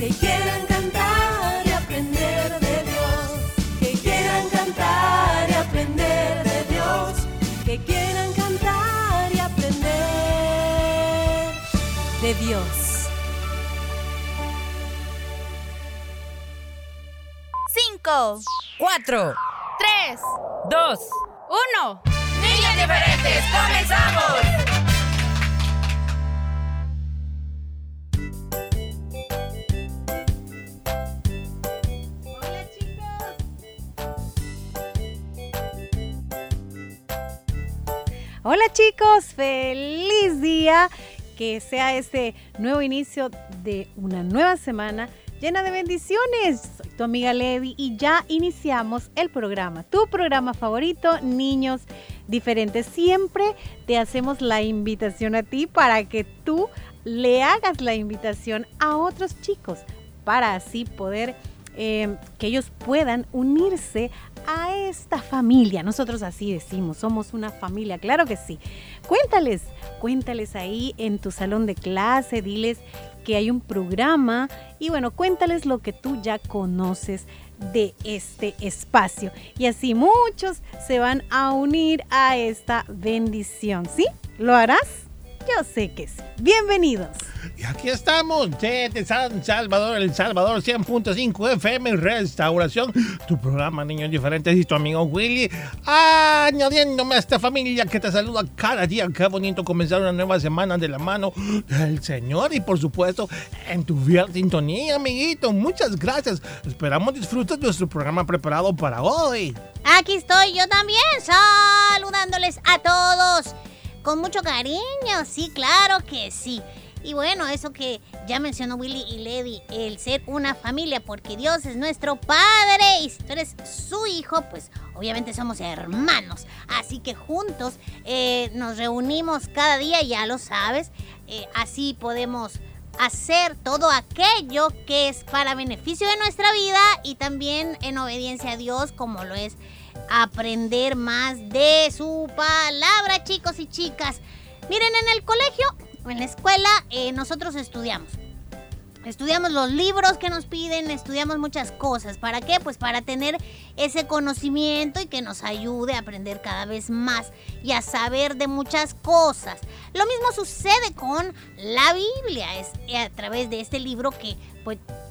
que quieran cantar y aprender de Dios, que quieran cantar y aprender de Dios, que quieran cantar y aprender de Dios. Cinco, Cuatro, tres, dos, uno. niños diferentes, comenzamos. Hola chicos, feliz día. Que sea este nuevo inicio de una nueva semana llena de bendiciones. Soy tu amiga Levi y ya iniciamos el programa, tu programa favorito, Niños Diferentes. Siempre te hacemos la invitación a ti para que tú le hagas la invitación a otros chicos para así poder eh, que ellos puedan unirse a esta familia. Nosotros así decimos, somos una familia, claro que sí. Cuéntales, cuéntales ahí en tu salón de clase, diles que hay un programa y bueno, cuéntales lo que tú ya conoces de este espacio. Y así muchos se van a unir a esta bendición, ¿sí? ¿Lo harás? Yo sé que sí. Bienvenidos. Y aquí estamos desde San Salvador, El Salvador 100.5 FM Restauración, tu programa Niños Diferentes y tu amigo Willy, añadiéndome a esta familia que te saluda cada día. Qué bonito comenzar una nueva semana de la mano del Señor y por supuesto en tu fiel sintonía, amiguito. Muchas gracias. Esperamos disfrutes de nuestro programa preparado para hoy. Aquí estoy yo también saludándoles a todos con mucho cariño, sí, claro que sí. Y bueno, eso que ya mencionó Willy y Lady, el ser una familia, porque Dios es nuestro Padre y si tú eres su hijo, pues obviamente somos hermanos. Así que juntos eh, nos reunimos cada día, ya lo sabes, eh, así podemos hacer todo aquello que es para beneficio de nuestra vida y también en obediencia a Dios, como lo es aprender más de su palabra, chicos y chicas. Miren, en el colegio, en la escuela, eh, nosotros estudiamos. Estudiamos los libros que nos piden, estudiamos muchas cosas. ¿Para qué? Pues para tener ese conocimiento y que nos ayude a aprender cada vez más y a saber de muchas cosas. Lo mismo sucede con la Biblia. Es a través de este libro que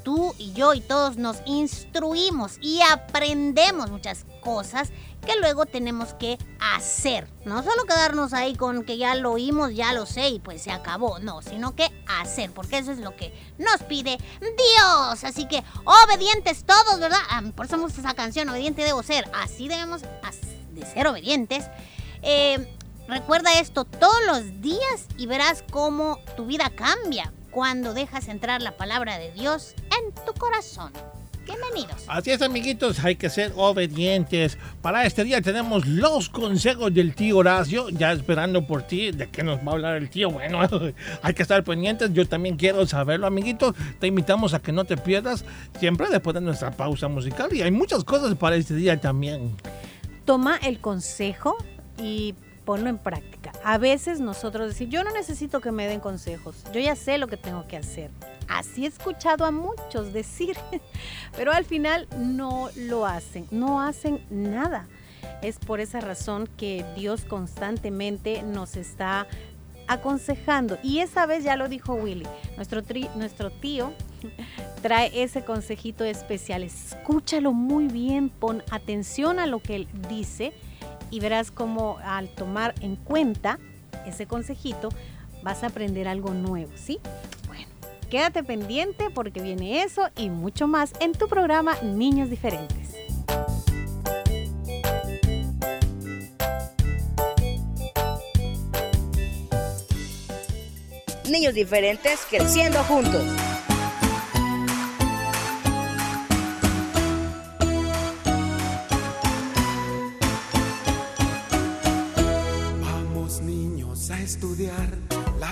tú y yo y todos nos instruimos y aprendemos muchas cosas que luego tenemos que hacer. No solo quedarnos ahí con que ya lo oímos, ya lo sé y pues se acabó. No, sino que hacer, porque eso es lo que nos pide Dios. Así que obedientes todos, ¿verdad? Ah, por eso hemos esa canción, obediente debo ser. Así debemos de ser obedientes. Eh, recuerda esto todos los días y verás cómo tu vida cambia cuando dejas entrar la palabra de Dios en tu corazón. Bienvenidos. Así es, amiguitos, hay que ser obedientes. Para este día tenemos los consejos del tío Horacio, ya esperando por ti. ¿De qué nos va a hablar el tío? Bueno, hay que estar pendientes. Yo también quiero saberlo, amiguitos. Te invitamos a que no te pierdas siempre después de nuestra pausa musical. Y hay muchas cosas para este día también. Toma el consejo y ponlo en práctica. A veces nosotros decimos, yo no necesito que me den consejos, yo ya sé lo que tengo que hacer. Así he escuchado a muchos decir, pero al final no lo hacen, no hacen nada. Es por esa razón que Dios constantemente nos está aconsejando. Y esa vez ya lo dijo Willy, nuestro, nuestro tío trae ese consejito especial. Escúchalo muy bien, pon atención a lo que él dice y verás cómo al tomar en cuenta ese consejito vas a aprender algo nuevo, ¿sí? Bueno, quédate pendiente porque viene eso y mucho más en tu programa Niños Diferentes. Niños diferentes creciendo juntos.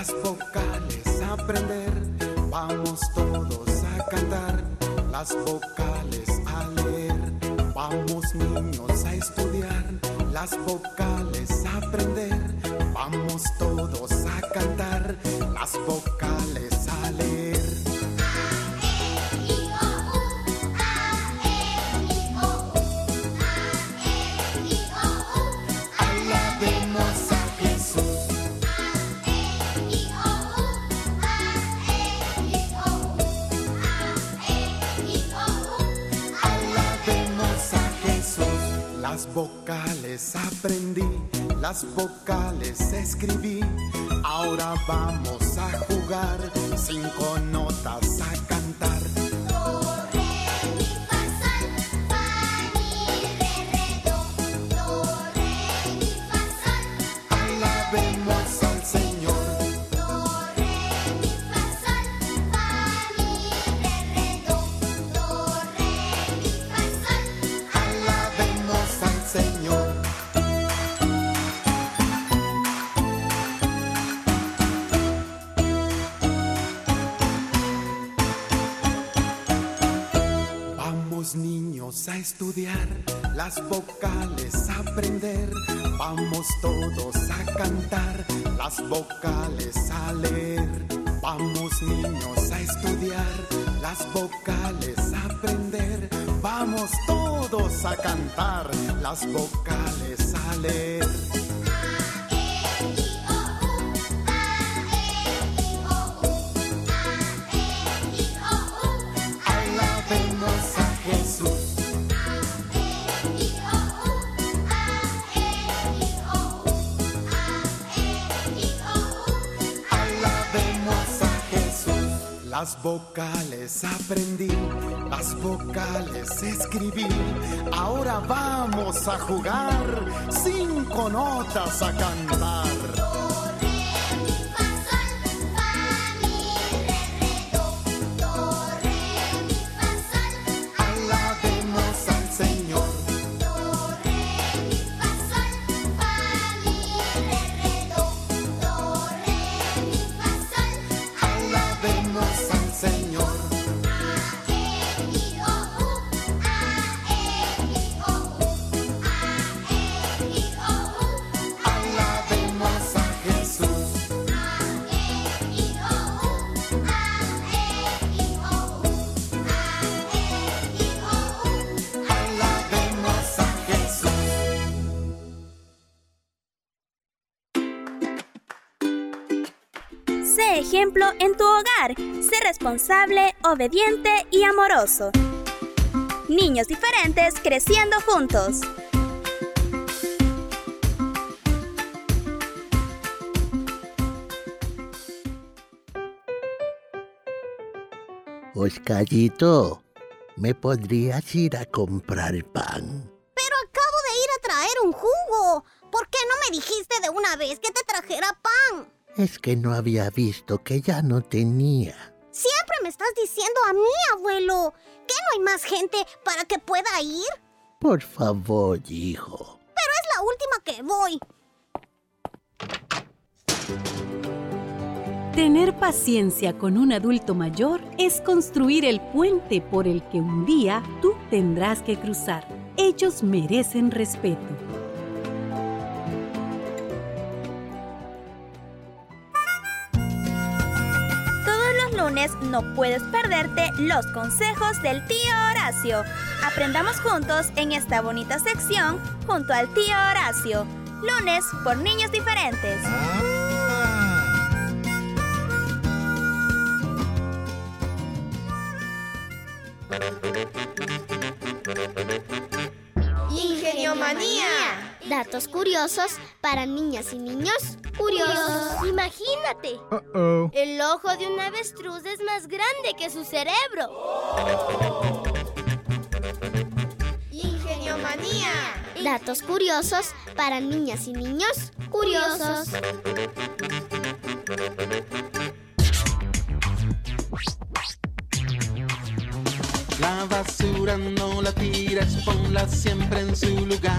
Las vocales, aprender. Vamos todos a cantar las vocales, a leer. Vamos niños a estudiar las vocales, a aprender. Vamos todos a cantar las vocales, a leer. Las vocales aprendí, las vocales escribí. Ahora vamos a jugar, cinco notas a cantar. Las vocales, aprender. Vamos todos a cantar las vocales, a leer. Vamos niños a estudiar las vocales, a aprender. Vamos todos a cantar las vocales, a leer. Las vocales aprendí, las vocales escribí. Ahora vamos a jugar, cinco notas a cantar. Responsable, obediente y amoroso. Niños diferentes creciendo juntos. Oscarito, ¿me podrías ir a comprar pan? Pero acabo de ir a traer un jugo. ¿Por qué no me dijiste de una vez que te trajera pan? Es que no había visto que ya no tenía. A mí, abuelo, que no hay más gente para que pueda ir. Por favor, hijo. Pero es la última que voy. Tener paciencia con un adulto mayor es construir el puente por el que un día tú tendrás que cruzar. Ellos merecen respeto. no puedes perderte los consejos del tío Horacio. Aprendamos juntos en esta bonita sección junto al tío Horacio. Lunes por niños diferentes. Ingenio manía. Datos curiosos para niñas y niños curiosos. Imagínate. El ojo de un avestruz es más grande que su cerebro. Ingeniomanía. Datos curiosos para niñas y niños curiosos. La basura no la tires, ponla siempre en su lugar.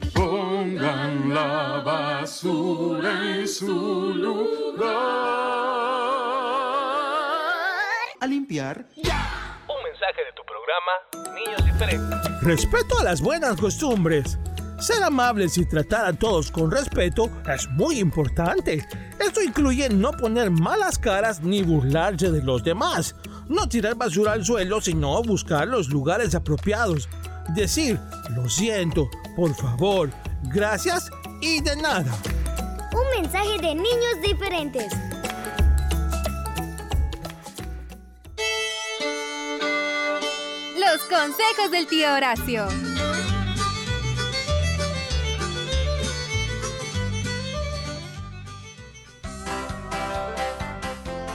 Pongan la basura en su lugar. A limpiar. Un mensaje de tu programa, Niños Diferentes. Respeto a las buenas costumbres. Ser amables y tratar a todos con respeto es muy importante. Esto incluye no poner malas caras ni burlarse de los demás. No tirar basura al suelo, sino buscar los lugares apropiados. Decir, lo siento, por favor, gracias y de nada. Un mensaje de niños diferentes. Los consejos del tío Horacio.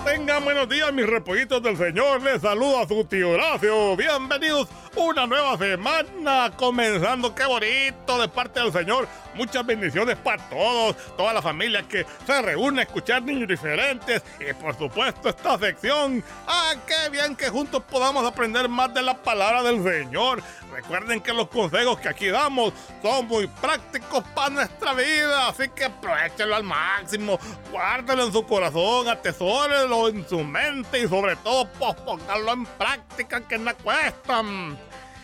Tengan buenos días, mis repollitos del Señor. Les saludo a su tío Horacio. Bienvenidos una nueva semana comenzando. Qué bonito de parte del Señor. Muchas bendiciones para todos, toda la familia que se reúne a escuchar niños diferentes y por supuesto esta sección. Ah, qué bien que juntos podamos aprender más de la palabra del Señor. Recuerden que los consejos que aquí damos son muy prácticos para nuestra vida, así que aprovechenlo al máximo, guárdenlo en su corazón, atesórenlo en su mente y sobre todo pues, pónganlo en práctica que no cuestan.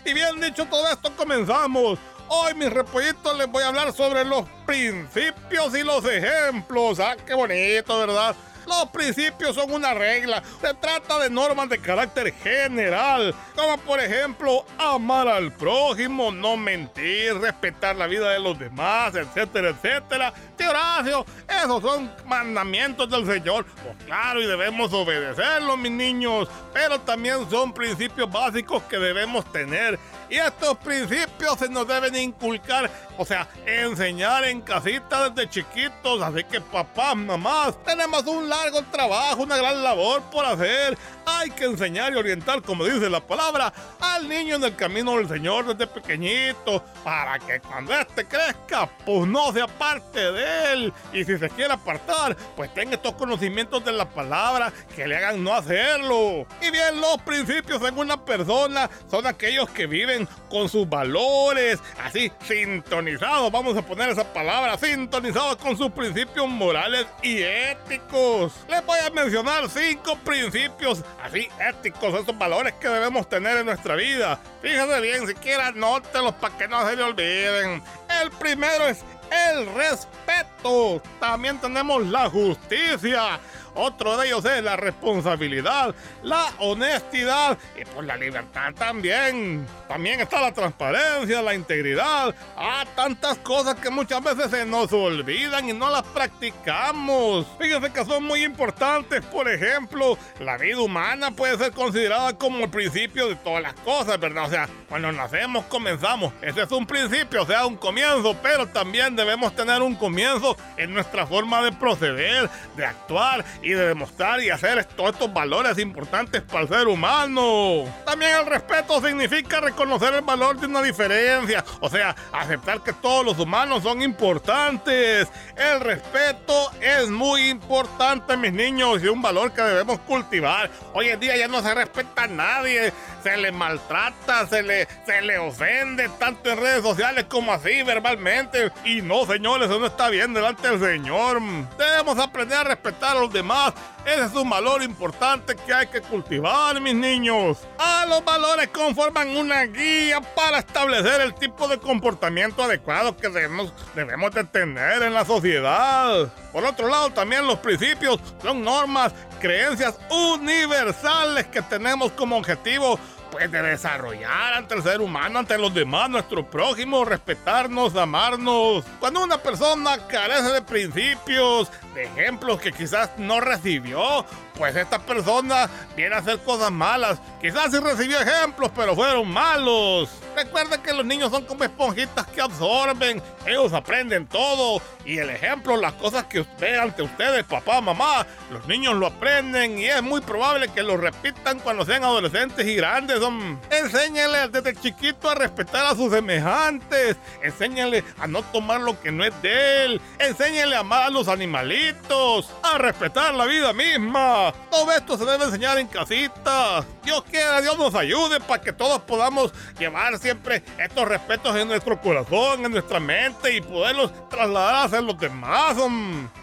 Y bien dicho todo esto, comenzamos. Hoy, mis repollitos, les voy a hablar sobre los principios y los ejemplos. Ah, qué bonito, ¿verdad? Los principios son una regla. Se trata de normas de carácter general, como por ejemplo amar al prójimo, no mentir, respetar la vida de los demás, etcétera, etcétera. Tío Horacio, esos son mandamientos del Señor. Pues claro, y debemos obedecerlos, mis niños. Pero también son principios básicos que debemos tener. Y estos principios se nos deben inculcar, o sea, enseñar en casita desde chiquitos. Así que papás, mamás, tenemos un largo trabajo, una gran labor por hacer. Hay que enseñar y orientar, como dice la palabra, al niño en el camino del Señor desde pequeñito, para que cuando éste crezca, pues no se aparte de él. Y si se quiere apartar, pues tenga estos conocimientos de la palabra que le hagan no hacerlo. Y bien, los principios en una persona son aquellos que viven con sus valores, así sintonizados, vamos a poner esa palabra, sintonizados con sus principios morales y éticos. Les voy a mencionar cinco principios así éticos, esos valores que debemos tener en nuestra vida. Fíjese bien, siquiera anótelos para que no se le olviden. El primero es el respeto. También tenemos la justicia. Otro de ellos es la responsabilidad, la honestidad y por la libertad también. También está la transparencia, la integridad. Ah, tantas cosas que muchas veces se nos olvidan y no las practicamos. Fíjense que son muy importantes. Por ejemplo, la vida humana puede ser considerada como el principio de todas las cosas, ¿verdad? O sea, cuando nacemos comenzamos. Ese es un principio, o sea, un comienzo, pero también debemos tener un comienzo en nuestra forma de proceder, de actuar y de demostrar y hacer todos estos valores importantes para el ser humano. También el respeto significa reconocer el valor de una diferencia, o sea, aceptar que todos los humanos son importantes. El respeto es muy importante, mis niños, y un valor que debemos cultivar. Hoy en día ya no se respeta a nadie, se le maltrata, se le, se le ofende, tanto en redes sociales como así, verbalmente. Y no, señores, eso no está bien delante del Señor. Debemos aprender a respetar a los demás Ese es un valor importante que hay que cultivar, mis niños. Ah, los valores conforman una guía para establecer el tipo de comportamiento adecuado que debemos, debemos de tener en la sociedad. Por otro lado, también los principios son normas, creencias universales que tenemos como objetivo pues de desarrollar ante el ser humano, ante los demás, nuestro prójimo, respetarnos, amarnos. Cuando una persona carece de principios, de ejemplos que quizás no recibió, pues esta persona viene a hacer cosas malas. Quizás sí recibió ejemplos, pero fueron malos. Recuerden que los niños son como esponjitas que absorben, ellos aprenden todo y el ejemplo, las cosas que ve ante ustedes, papá, mamá, los niños lo aprenden y es muy probable que lo repitan cuando sean adolescentes y grandes. Son... Desde chiquito a respetar a sus semejantes, enséñale a no tomar lo que no es de él, enséñale a amar a los animalitos, a respetar la vida misma. Todo esto se debe enseñar en casita. Dios quiera, Dios nos ayude para que todos podamos llevar siempre estos respetos en nuestro corazón, en nuestra mente y poderlos trasladar hacia los demás.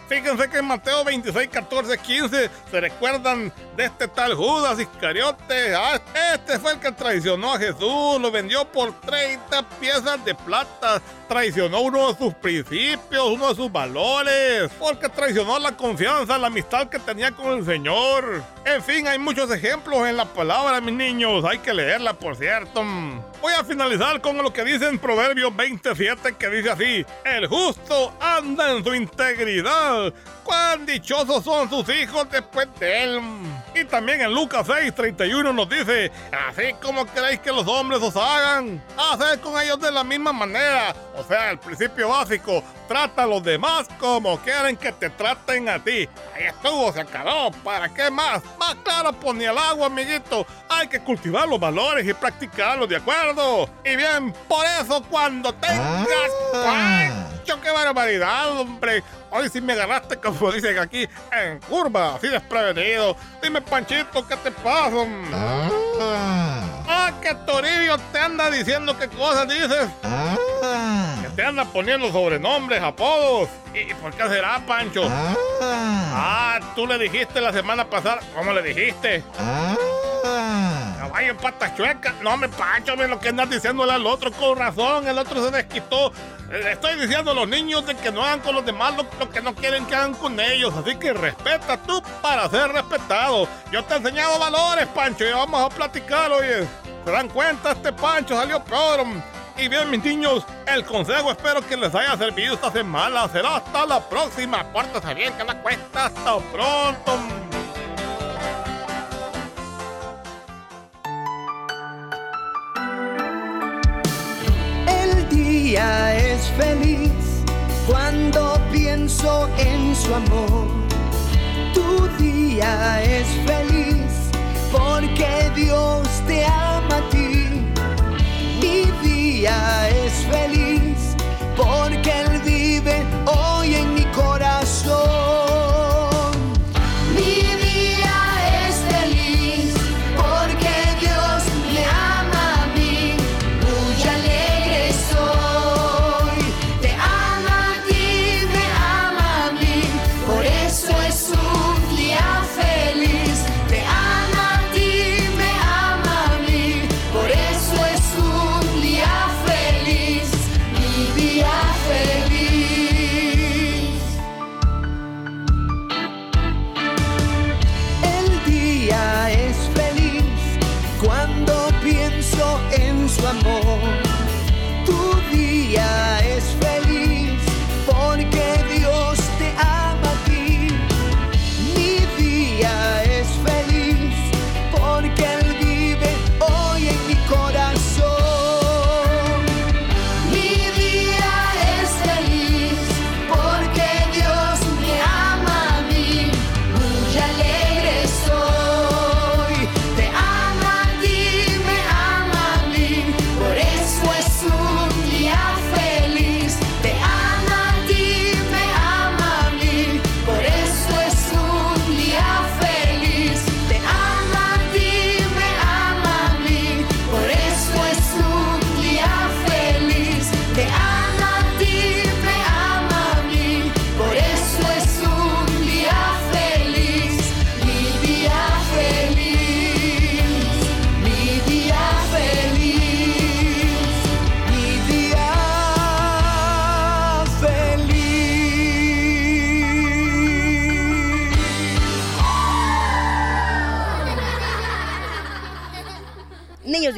Fíjense que en Mateo 26, 14, 15 se recuerdan de este tal Judas Iscariote. Ah, este fue el que traicionó a Jesús, lo vendió por 30 piezas de plata. Traicionó uno de sus principios, uno de sus valores, porque traicionó la confianza, la amistad que tenía con el Señor. En fin, hay muchos ejemplos en la palabra, mis niños. Hay que leerla, por cierto. Voy a finalizar con lo que dice en Proverbios 27, que dice así: El justo anda en su integridad. Cuán dichosos son sus hijos después de él. Y también en Lucas 6, 31 nos dice: Así como queréis que los hombres os hagan, haced con ellos de la misma manera. O sea, el principio básico: trata a los demás como quieren que te traten a ti. Ahí estuvo, se acabó. ¿Para qué más? Más claro, pues ni el agua, amiguito. Hay que cultivar los valores y practicarlos, ¿de acuerdo? Y bien, por eso cuando tengas... ¡Pancho, qué barbaridad, hombre! Hoy sí me agarraste, como dicen aquí, en curva, así desprevenido. Dime, Panchito, ¿qué te pasa? Ah, que Toribio te anda diciendo qué cosas dices. Que te anda poniendo sobrenombres, apodos. ¿Y por qué será, Pancho? Ah, tú le dijiste la semana pasada. ¿Cómo le dijiste? Caballo patas chuecas. No, me Pancho, me lo que andas diciéndole al otro con razón. El otro se desquitó. Le estoy diciendo a los niños de que no hagan con los demás lo, que no quieren que hagan con ellos. Así que respeta tú para ser respetado. Yo te he enseñado valores, Pancho, y vamos a platicar, oye. ¿Se dan cuenta? Este Pancho salió peor. Y bien, mis niños, el consejo espero que les haya servido esta semana. Será hasta la próxima. Pórtese bien, que la cuesta. Hasta pronto. Día es feliz cuando pienso en su amor. Tu día es feliz porque Dios te ama a ti. Mi día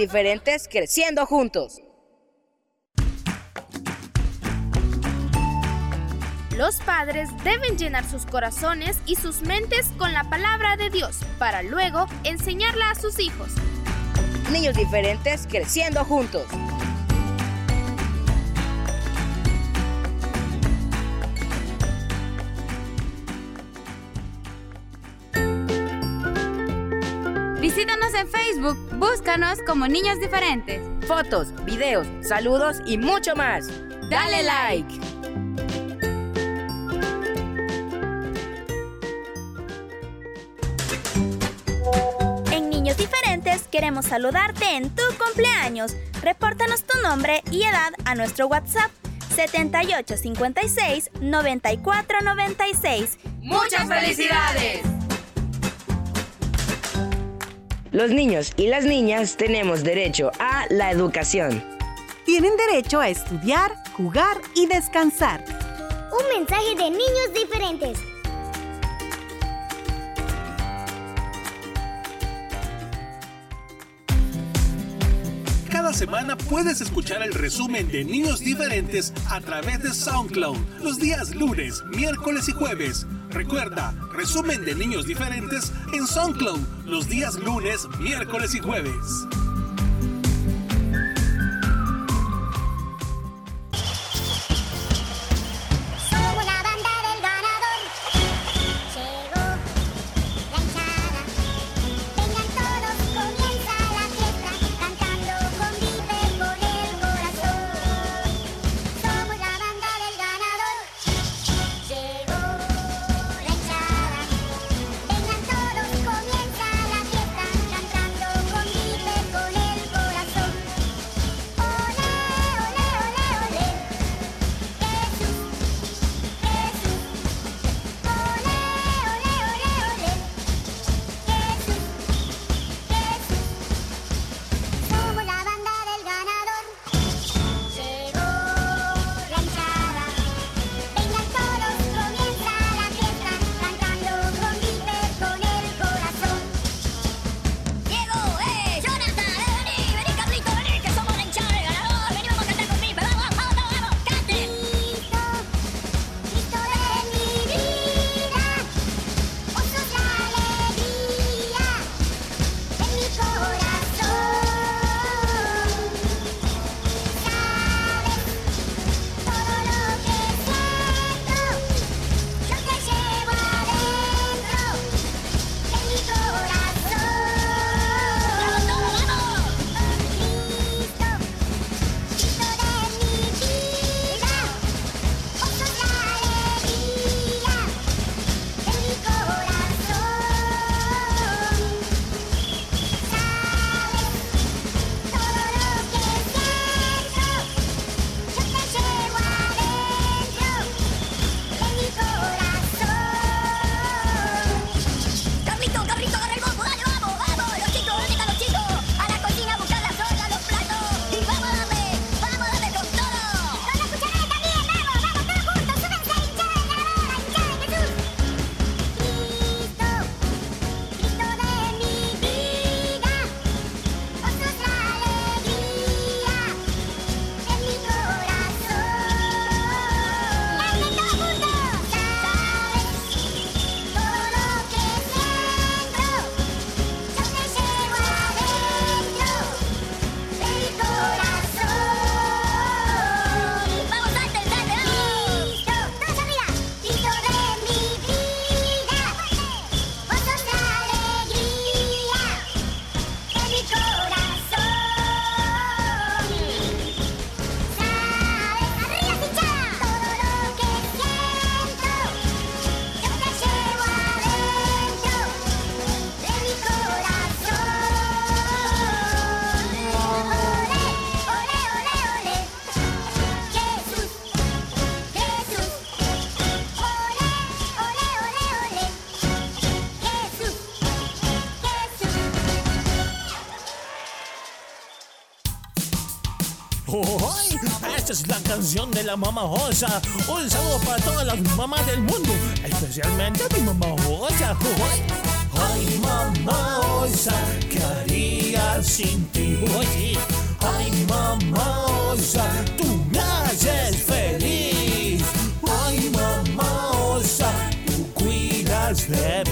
diferentes creciendo juntos. Los padres deben llenar sus corazones y sus mentes con la palabra de Dios para luego enseñarla a sus hijos. Niños diferentes creciendo juntos. En Facebook, búscanos como Niños Diferentes. Fotos, videos, saludos y mucho más. Dale like. En Niños Diferentes queremos saludarte en tu cumpleaños. Repórtanos tu nombre y edad a nuestro WhatsApp 7856 9496. ¡Muchas felicidades! Los niños y las niñas tenemos derecho a la educación. Tienen derecho a estudiar, jugar y descansar. Un mensaje de niños diferentes. Cada semana puedes escuchar el resumen de Niños Diferentes a través de SoundCloud los días lunes, miércoles y jueves. Recuerda, resumen de niños diferentes en SoundCloud los días lunes, miércoles y jueves. de la mamá Osa. Un saludo para todas las mamás del mundo, especialmente a mi mamá Osa. Ay, mamá Osa, ¿qué haría sin ti? Ay, mamá Osa, tú me haces feliz. Ay, mamá Osa, tú cuidas de mí.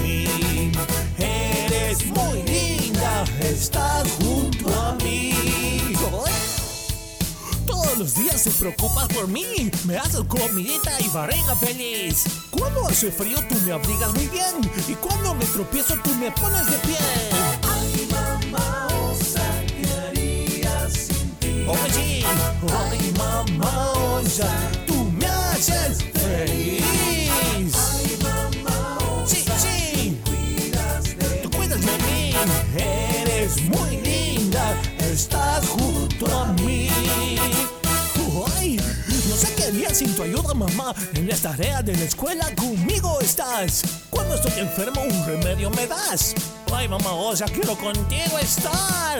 Los días te preocupas por mí. Me haces comidita y barriga feliz. Cuando hace frío tú me abrigas muy bien. Y cuando me tropiezo tú me pones de pie. Ay, mamá osa, ¿qué haría sin ti? Oye, ay, mamá osa, tú me haces feliz. Ay, mamá osa, sí, sí. Tú cuidas de mí. Eres muy linda. Estás junto a mí. Qué haría sin tu ayuda, mamá. En las tareas de la escuela conmigo estás. Cuando estoy enfermo, un remedio me das. Ay, mamá, o quiero contigo estar.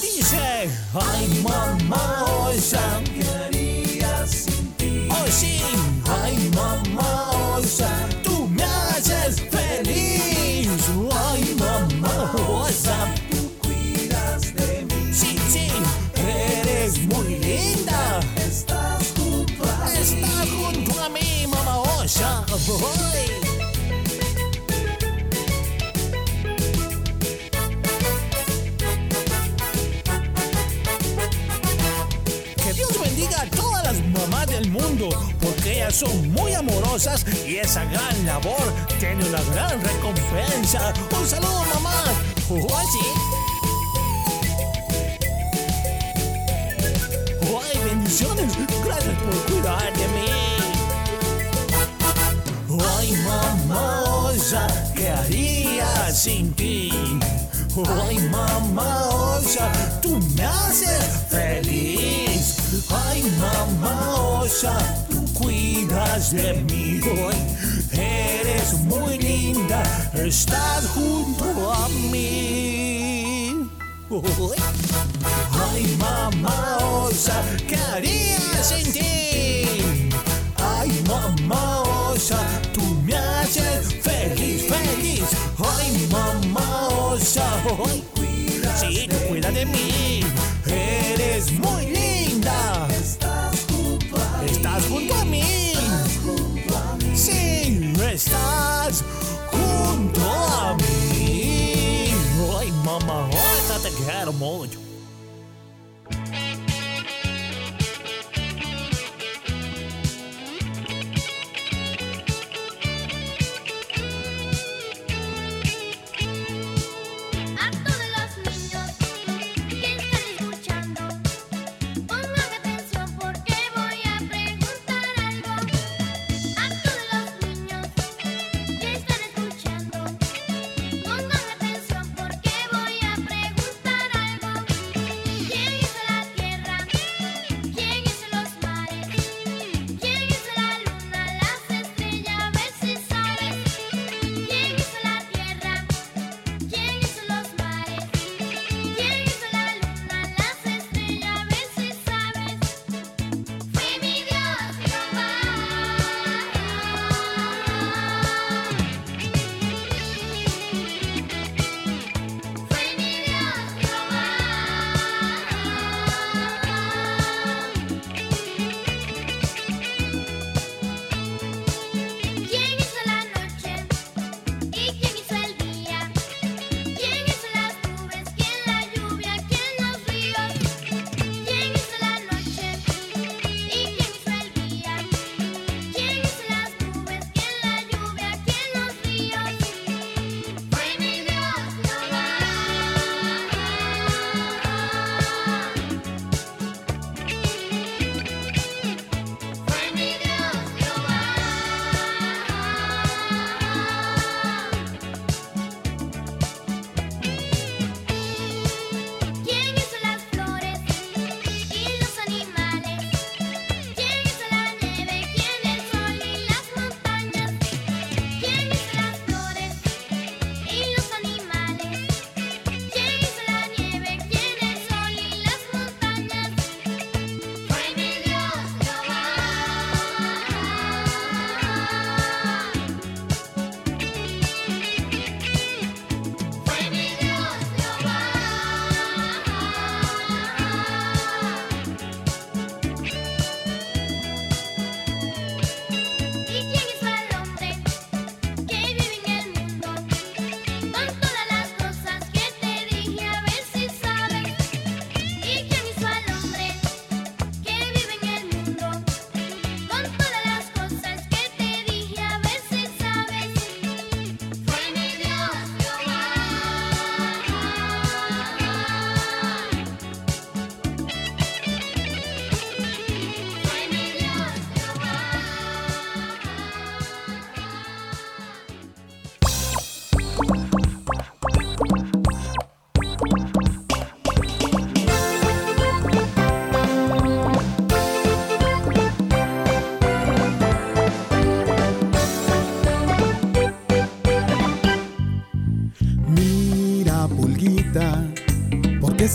Dice, ay, mamá, ¿qué haría sin ti? Oh, sí, ay, mamá, sea, tú me haces feliz. Ay, mamá, o mamás del mundo, porque ellas son muy amorosas y esa gran labor tiene una gran recompensa. Un saludo, mamá. Oh, sí. ¡Ay, bendiciones! Gracias por cuidar ¡Ay, mamá osa! ¡Tú me haces feliz! ¡Ay, mamá osa! ¡Tú cuidas de mí! ¡Ay, eres muy linda! ¡Estás junto a mí! Ay, mamá osa, ¿qué haría sin ti? Ay, mamá osa, tú me haces feliz, feliz. Ay, mamá osa, ay, sí, tú cuida de mí. Eres muy linda. Estás junto a mí. Estás junto a mí. Sí, estás junto a mí. Ay, mamá osa, te quiero mucho.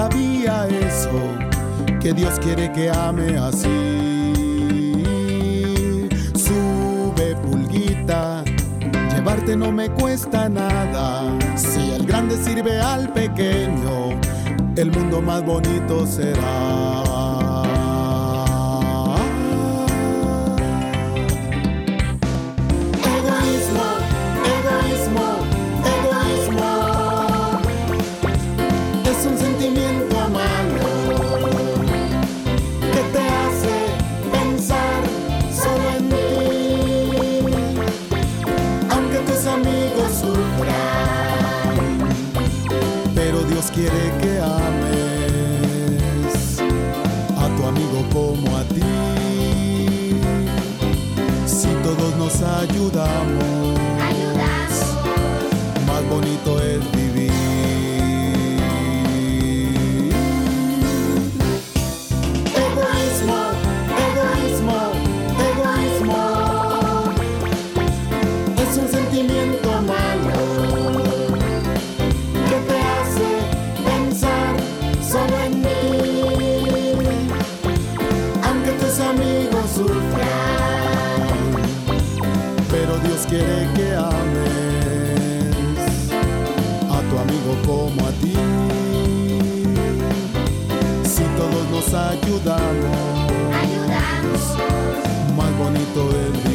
Sabía eso, que Dios quiere que ame así. Sube, pulguita, llevarte no me cuesta nada. Si el grande sirve al pequeño, el mundo más bonito será. Nos ayudamos, quiere que ames a tu amigo como a ti. Si todos nos ayudamos, más bonito es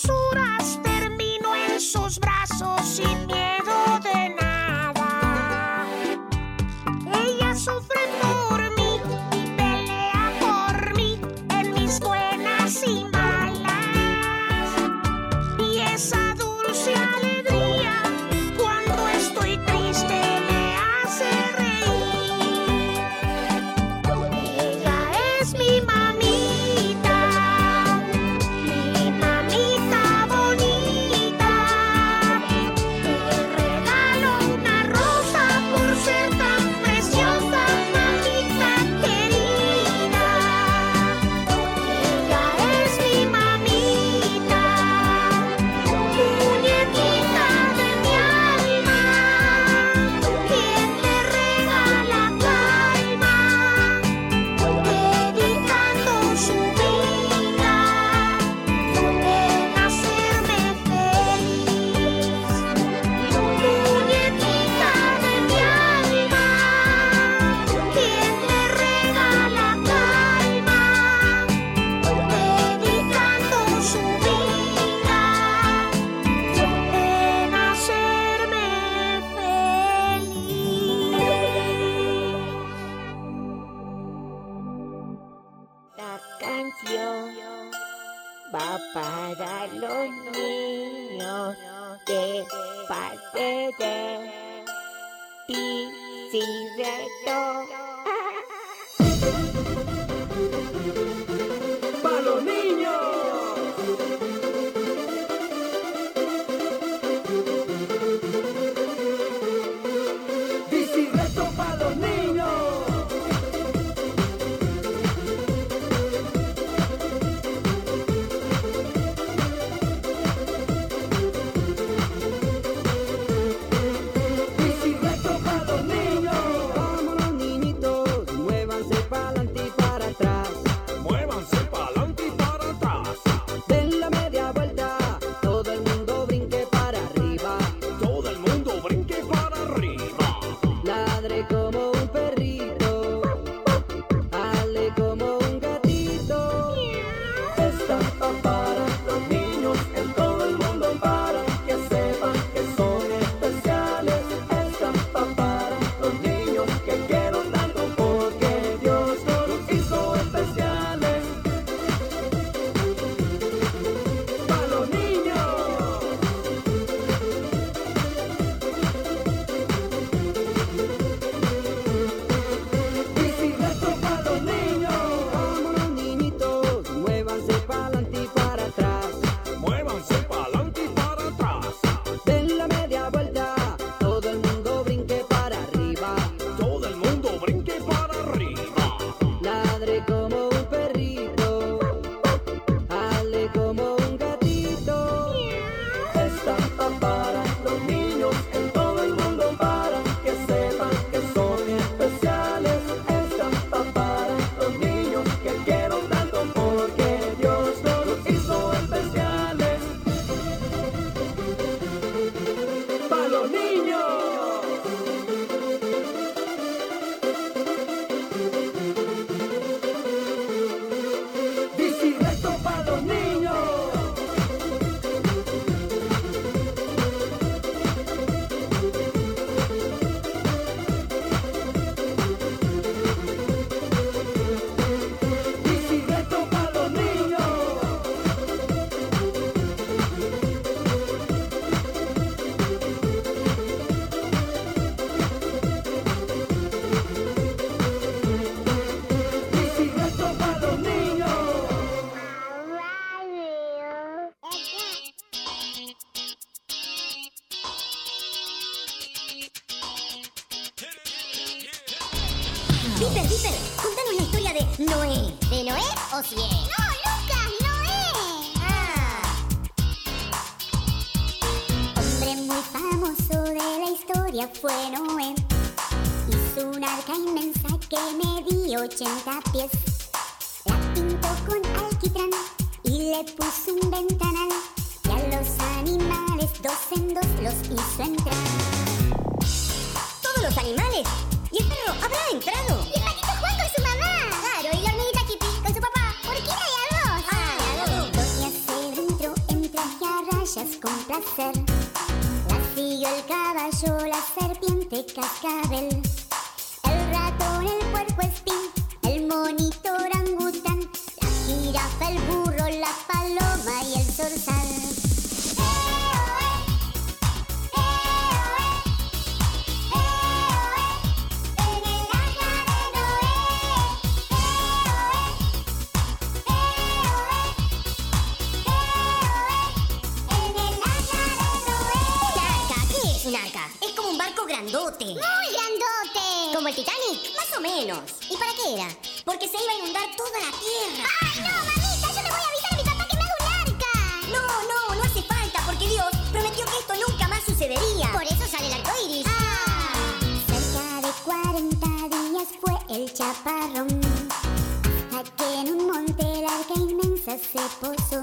travesuras, termino en sus brazos parte de Pisireto. ¡Para le puso un ventanal. Y a los animales dos en dos los hizo entrar. ¿Todos los animales? ¿Y el perro habrá entrado? Y el patito Juan con su mamá. Claro, y la hormiguita Kipi con su papá. Urquina y arroz. Ah, Doña se entró en traje a rayas con placer. La siguió el caballo, la serpiente cascabel. El ratón, el puerco espín, o menos. ¿Y para qué era? Porque se iba a inundar toda la tierra. ¡Ay, no, mamita! Yo le voy a avisar a mi papá que me haga un arca. No, no, no hace falta, porque Dios prometió que esto nunca más sucedería. Por eso sale el arco iris. Cerca de 40 días fue el chaparrón. Hasta que en un monte el arca inmensa se posó.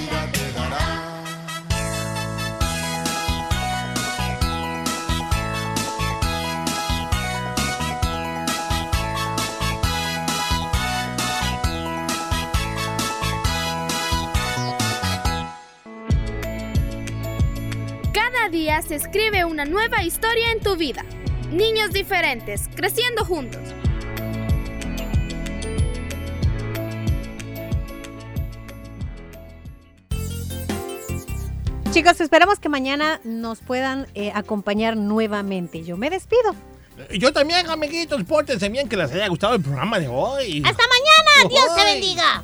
día se escribe una nueva historia en tu vida. Niños diferentes, creciendo juntos. Chicos, esperamos que mañana nos puedan eh, acompañar nuevamente. Yo me despido. Yo también, amiguitos, pórtense bien, que les haya gustado el programa de hoy. ¡Hasta mañana! ¡Dios te bendiga!